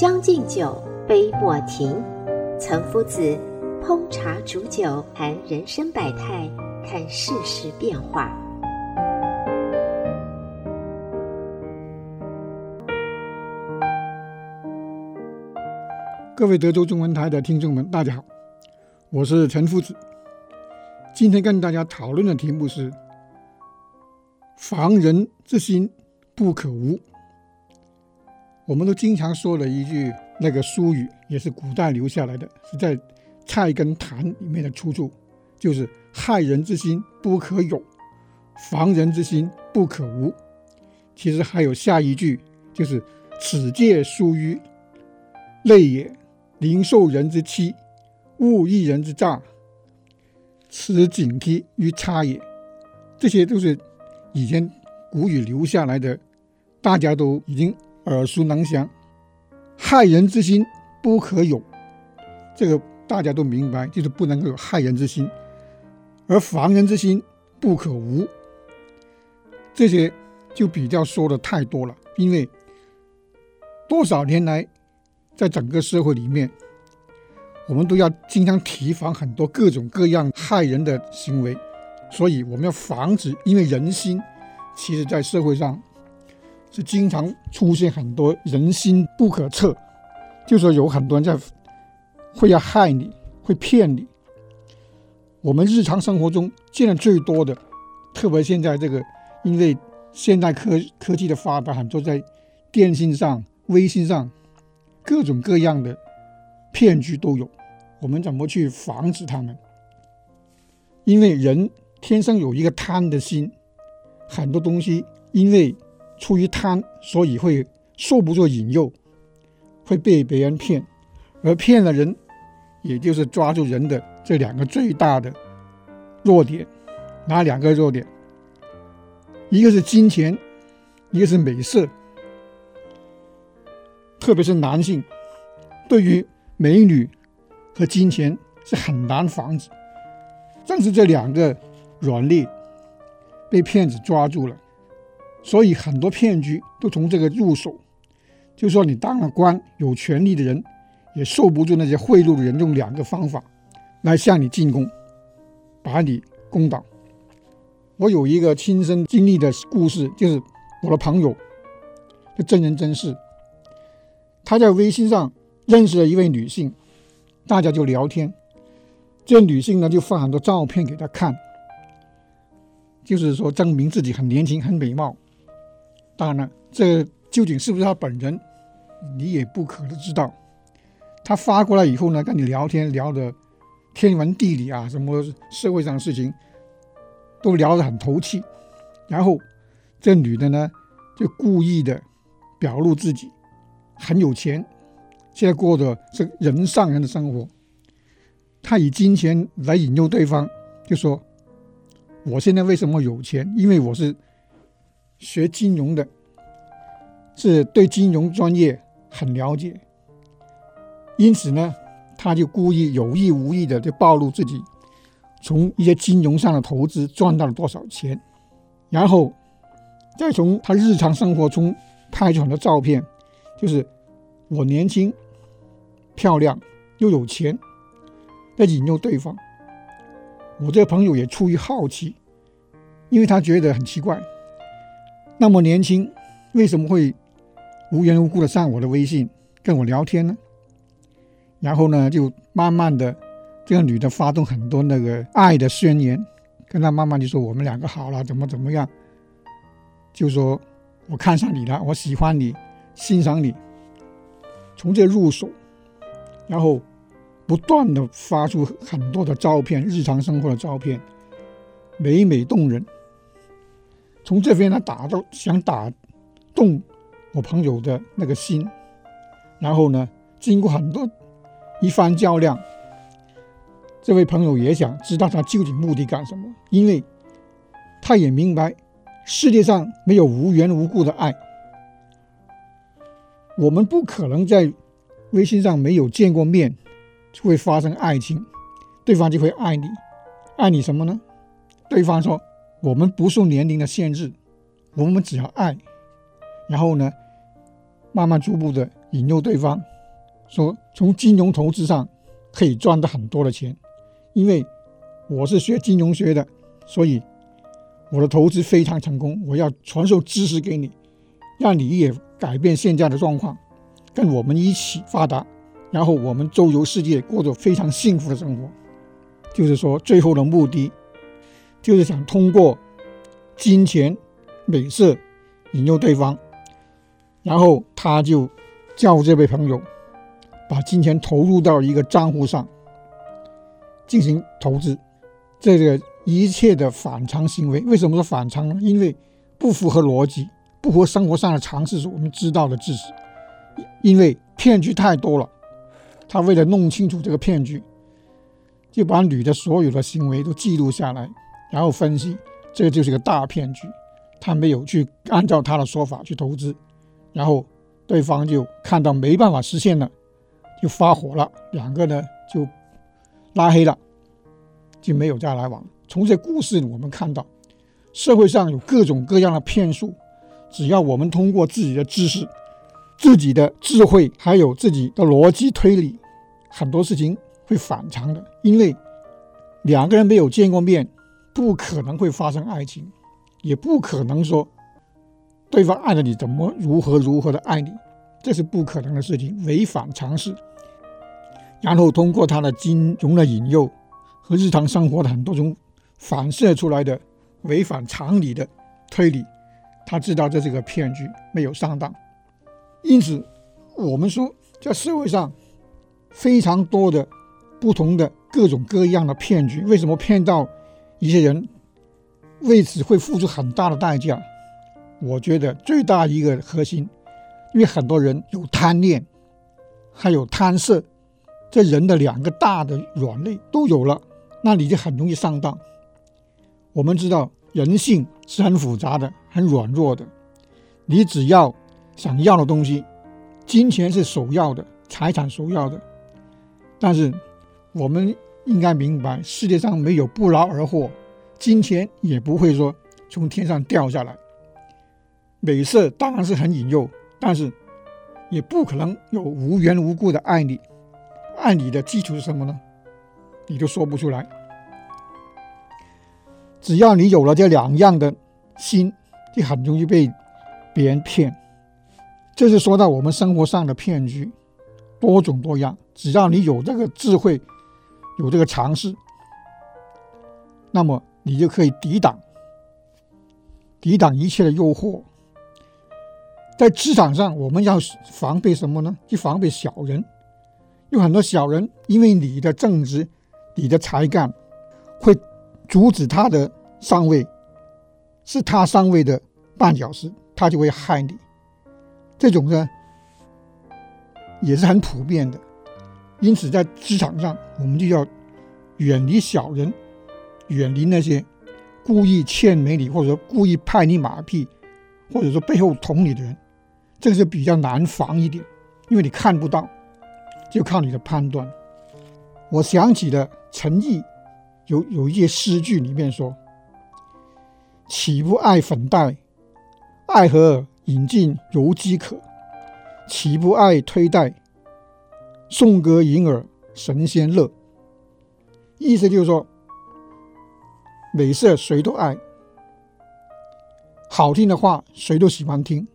将进酒，杯莫停。岑夫子烹茶煮酒，谈人生百态，看世事变化。各位德州中文台的听众们，大家好，我是岑夫子。今天跟大家讨论的题目是：防人之心不可无。我们都经常说了一句那个俗语，也是古代留下来的，是在《菜根谭》里面的出处，就是“害人之心不可有，防人之心不可无”。其实还有下一句，就是“此戒疏于类也，宁受人之欺，勿异人之诈，此警惕于他也”。这些都是以前古语留下来的，大家都已经。耳熟能详，害人之心不可有，这个大家都明白，就是不能够有害人之心；而防人之心不可无，这些就比较说的太多了。因为多少年来，在整个社会里面，我们都要经常提防很多各种各样害人的行为，所以我们要防止，因为人心其实在社会上。是经常出现很多人心不可测，就说有很多人在会要害你，会骗你。我们日常生活中见的最多的，特别现在这个，因为现代科科技的发达，很多在电信上、微信上，各种各样的骗局都有。我们怎么去防止他们？因为人天生有一个贪的心，很多东西因为。出于贪，所以会受不住引诱，会被别人骗，而骗了人，也就是抓住人的这两个最大的弱点。哪两个弱点？一个是金钱，一个是美色。特别是男性，对于美女和金钱是很难防止。正是这两个软肋，被骗子抓住了。所以很多骗局都从这个入手，就说你当了官，有权力的人也受不住那些贿赂的人，用两个方法来向你进攻，把你攻倒。我有一个亲身经历的故事，就是我的朋友，是真人真事。他在微信上认识了一位女性，大家就聊天，这女性呢就发很多照片给他看，就是说证明自己很年轻、很美貌。当然了，这究竟是不是他本人，你也不可能知道。他发过来以后呢，跟你聊天聊的天文地理啊，什么社会上的事情，都聊得很投气。然后这女的呢，就故意的表露自己很有钱，现在过的是人上人的生活。他以金钱来引诱对方，就说：“我现在为什么有钱？因为我是。”学金融的，是对金融专业很了解，因此呢，他就故意有意无意的就暴露自己从一些金融上的投资赚到了多少钱，然后再从他日常生活中拍出很多照片，就是我年轻、漂亮又有钱，来引诱对方。我这个朋友也出于好奇，因为他觉得很奇怪。那么年轻，为什么会无缘无故的上我的微信跟我聊天呢？然后呢，就慢慢的，这个女的发动很多那个爱的宣言，跟他慢慢就说我们两个好了，怎么怎么样，就说我看上你了，我喜欢你，欣赏你，从这入手，然后不断的发出很多的照片，日常生活的照片，美美动人。从这边呢打到想打动我朋友的那个心，然后呢，经过很多一番较量，这位朋友也想知道他究竟目的干什么，因为他也明白世界上没有无缘无故的爱，我们不可能在微信上没有见过面就会发生爱情，对方就会爱你，爱你什么呢？对方说。我们不受年龄的限制，我们只要爱，然后呢，慢慢逐步的引诱对方，说从金融投资上可以赚到很多的钱，因为我是学金融学的，所以我的投资非常成功。我要传授知识给你，让你也改变现在的状况，跟我们一起发达，然后我们周游世界，过着非常幸福的生活。就是说，最后的目的。就是想通过金钱、美色引诱对方，然后他就叫这位朋友把金钱投入到一个账户上进行投资。这个一切的反常行为，为什么说反常呢？因为不符合逻辑，不符合生活上的常识，是我们知道的知识。因为骗局太多了，他为了弄清楚这个骗局，就把女的所有的行为都记录下来。然后分析，这个就是个大骗局，他没有去按照他的说法去投资，然后对方就看到没办法实现了，就发火了，两个呢就拉黑了，就没有再来往。从这故事我们看到，社会上有各种各样的骗术，只要我们通过自己的知识、自己的智慧，还有自己的逻辑推理，很多事情会反常的，因为两个人没有见过面。不可能会发生爱情，也不可能说对方爱着你怎么如何如何的爱你，这是不可能的事情，违反常识。然后通过他的金融的引诱和日常生活的很多种反射出来的违反常理的推理，他知道这是个骗局，没有上当。因此，我们说在社会上非常多的不同的各种各样的骗局，为什么骗到？一些人为此会付出很大的代价。我觉得最大一个核心，因为很多人有贪念，还有贪色，这人的两个大的软肋都有了，那你就很容易上当。我们知道人性是很复杂的，很软弱的。你只要想要的东西，金钱是首要的，财产首要的，但是我们。应该明白，世界上没有不劳而获，金钱也不会说从天上掉下来。美色当然是很引诱，但是也不可能有无缘无故的爱你。爱你的基础是什么呢？你都说不出来。只要你有了这两样的心，就很容易被别人骗。这是说到我们生活上的骗局，多种多样。只要你有这个智慧。有这个常识，那么你就可以抵挡，抵挡一切的诱惑。在职场上，我们要防备什么呢？就防备小人。有很多小人，因为你的正直、你的才干，会阻止他的上位，是他上位的绊脚石，他就会害你。这种呢，也是很普遍的。因此，在职场上，我们就要远离小人，远离那些故意欠美你，或者说故意拍你马屁，或者说背后捅你的人。这个是比较难防一点，因为你看不到，就靠你的判断。我想起了陈毅有有一些诗句里面说：“岂不爱粉黛，爱河饮尽犹饥渴；岂不爱推戴。”颂歌吟耳神仙乐，意思就是说，美色谁都爱，好听的话谁都喜欢听。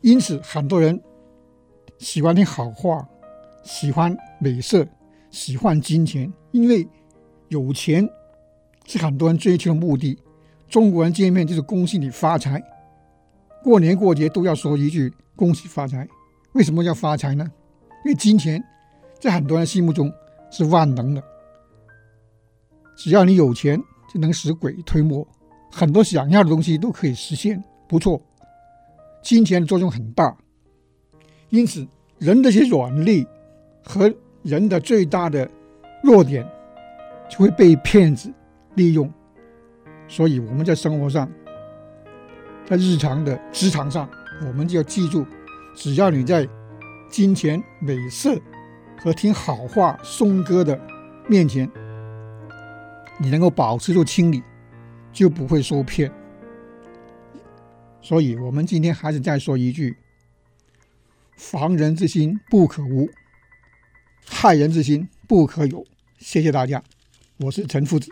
因此，很多人喜欢听好话，喜欢美色，喜欢金钱，因为有钱是很多人追求的目的。中国人见面就是恭喜你发财，过年过节都要说一句恭喜发财。为什么要发财呢？因为金钱在很多人心目中是万能的，只要你有钱，就能使鬼推磨，很多想要的东西都可以实现，不错。金钱的作用很大，因此人的一些软肋和人的最大的弱点就会被骗子利用。所以我们在生活上，在日常的职场上，我们就要记住：只要你在金钱、美色和听好话、颂歌的面前，你能够保持住清理，就不会受骗。所以，我们今天还是再说一句：防人之心不可无，害人之心不可有。谢谢大家，我是陈夫子。